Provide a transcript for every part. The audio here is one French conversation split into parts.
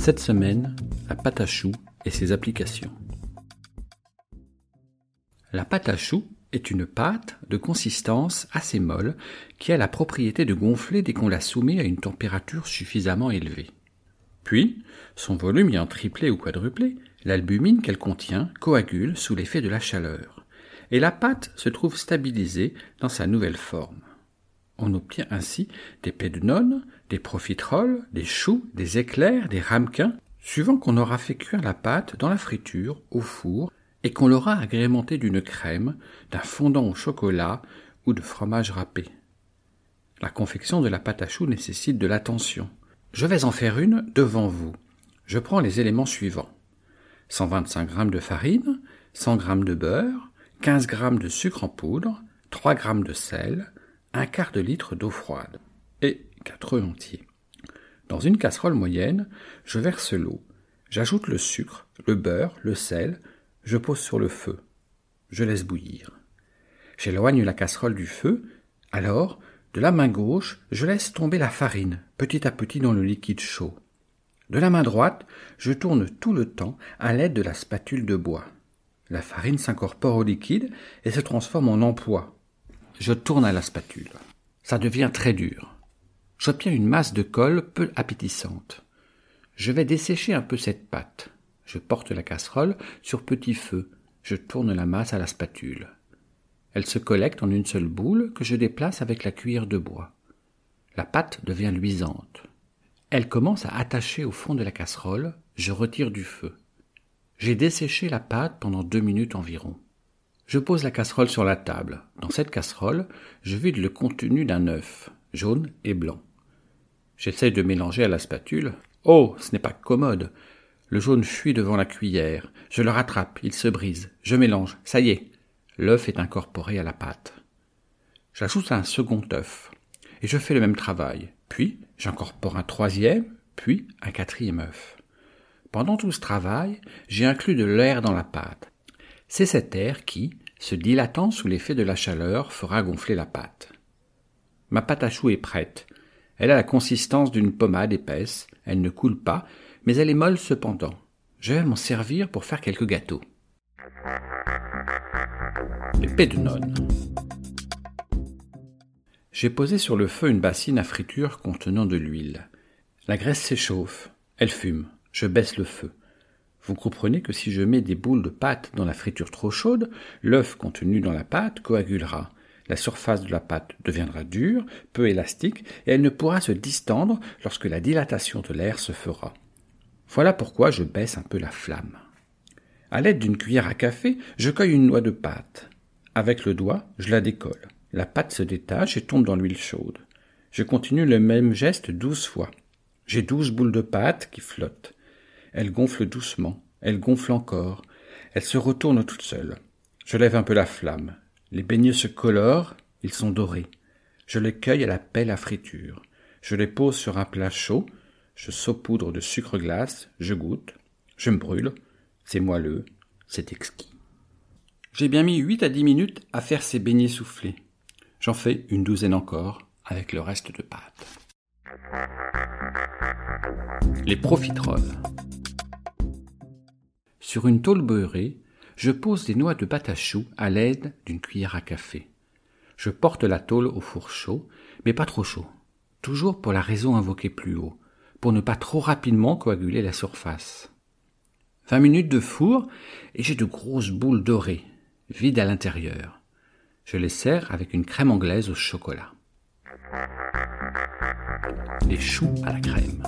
Cette semaine, la pâte à choux et ses applications. La pâte à choux est une pâte de consistance assez molle qui a la propriété de gonfler dès qu'on la soumet à une température suffisamment élevée. Puis, son volume ayant triplé ou quadruplé, l'albumine qu'elle contient coagule sous l'effet de la chaleur, et la pâte se trouve stabilisée dans sa nouvelle forme. On obtient ainsi des pédenones, des profiteroles, des choux, des éclairs, des ramequins, suivant qu'on aura fait cuire la pâte dans la friture, au four, et qu'on l'aura agrémentée d'une crème, d'un fondant au chocolat ou de fromage râpé. La confection de la pâte à choux nécessite de l'attention. Je vais en faire une devant vous. Je prends les éléments suivants. 125 g de farine, 100 g de beurre, 15 g de sucre en poudre, 3 g de sel, un quart de litre d'eau froide et 4 œufs entiers. Dans une casserole moyenne, je verse l'eau. J'ajoute le sucre, le beurre, le sel, je pose sur le feu. Je laisse bouillir. J'éloigne la casserole du feu, alors, de la main gauche, je laisse tomber la farine, petit à petit dans le liquide chaud. De la main droite, je tourne tout le temps à l'aide de la spatule de bois. La farine s'incorpore au liquide et se transforme en emploi. Je tourne à la spatule. Ça devient très dur. J'obtiens une masse de colle peu appétissante. Je vais dessécher un peu cette pâte. Je porte la casserole sur petit feu. Je tourne la masse à la spatule. Elle se collecte en une seule boule que je déplace avec la cuillère de bois. La pâte devient luisante. Elle commence à attacher au fond de la casserole. Je retire du feu. J'ai desséché la pâte pendant deux minutes environ. Je pose la casserole sur la table. Dans cette casserole, je vide le contenu d'un œuf, jaune et blanc. J'essaie de mélanger à la spatule. Oh, ce n'est pas commode. Le jaune fuit devant la cuillère. Je le rattrape, il se brise. Je mélange. Ça y est. L'œuf est incorporé à la pâte. J'ajoute un second œuf. Et je fais le même travail. Puis, j'incorpore un troisième, puis un quatrième œuf. Pendant tout ce travail, j'ai inclus de l'air dans la pâte. C'est cet air qui, se dilatant sous l'effet de la chaleur, fera gonfler la pâte. Ma pâte à choux est prête. Elle a la consistance d'une pommade épaisse, elle ne coule pas, mais elle est molle cependant. Je vais m'en servir pour faire quelques gâteaux. J'ai posé sur le feu une bassine à friture contenant de l'huile. La graisse s'échauffe, elle fume, je baisse le feu. Vous comprenez que si je mets des boules de pâte dans la friture trop chaude, l'œuf contenu dans la pâte coagulera. La surface de la pâte deviendra dure, peu élastique, et elle ne pourra se distendre lorsque la dilatation de l'air se fera. Voilà pourquoi je baisse un peu la flamme. À l'aide d'une cuillère à café, je cueille une noix de pâte. Avec le doigt, je la décolle. La pâte se détache et tombe dans l'huile chaude. Je continue le même geste douze fois. J'ai douze boules de pâte qui flottent. Elles gonflent doucement, elles gonflent encore, elles se retournent toutes seules. Je lève un peu la flamme. Les beignets se colorent, ils sont dorés. Je les cueille à la pelle à friture. Je les pose sur un plat chaud. Je saupoudre de sucre glace. Je goûte. Je me brûle. C'est moelleux. C'est exquis. J'ai bien mis huit à dix minutes à faire ces beignets soufflés. J'en fais une douzaine encore avec le reste de pâte. Les profiteroles. Sur une tôle beurrée, je pose des noix de pâte à l'aide d'une cuillère à café. Je porte la tôle au four chaud, mais pas trop chaud. Toujours pour la raison invoquée plus haut, pour ne pas trop rapidement coaguler la surface. Vingt minutes de four, et j'ai de grosses boules dorées, vides à l'intérieur. Je les sers avec une crème anglaise au chocolat. Les choux à la crème.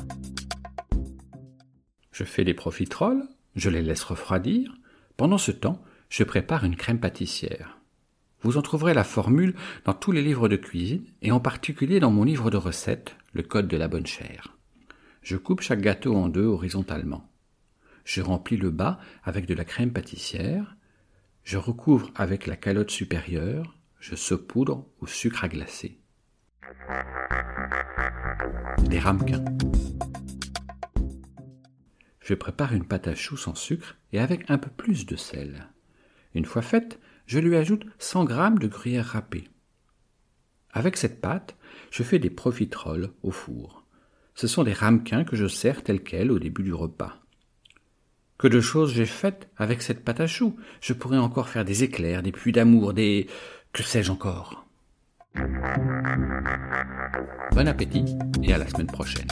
Je fais des profiteroles, je les laisse refroidir, pendant ce temps, je prépare une crème pâtissière. Vous en trouverez la formule dans tous les livres de cuisine et en particulier dans mon livre de recettes, Le Code de la bonne chère. Je coupe chaque gâteau en deux horizontalement. Je remplis le bas avec de la crème pâtissière. Je recouvre avec la calotte supérieure. Je saupoudre au sucre à glacer. Les ramequins. Je prépare une pâte à choux sans sucre et avec un peu plus de sel. Une fois faite, je lui ajoute 100 g de gruyère râpée. Avec cette pâte, je fais des profiteroles au four. Ce sont des ramequins que je sers tels quels au début du repas. Que de choses j'ai faites avec cette pâte à choux. Je pourrais encore faire des éclairs, des puits d'amour, des... que sais-je encore. Bon appétit et à la semaine prochaine.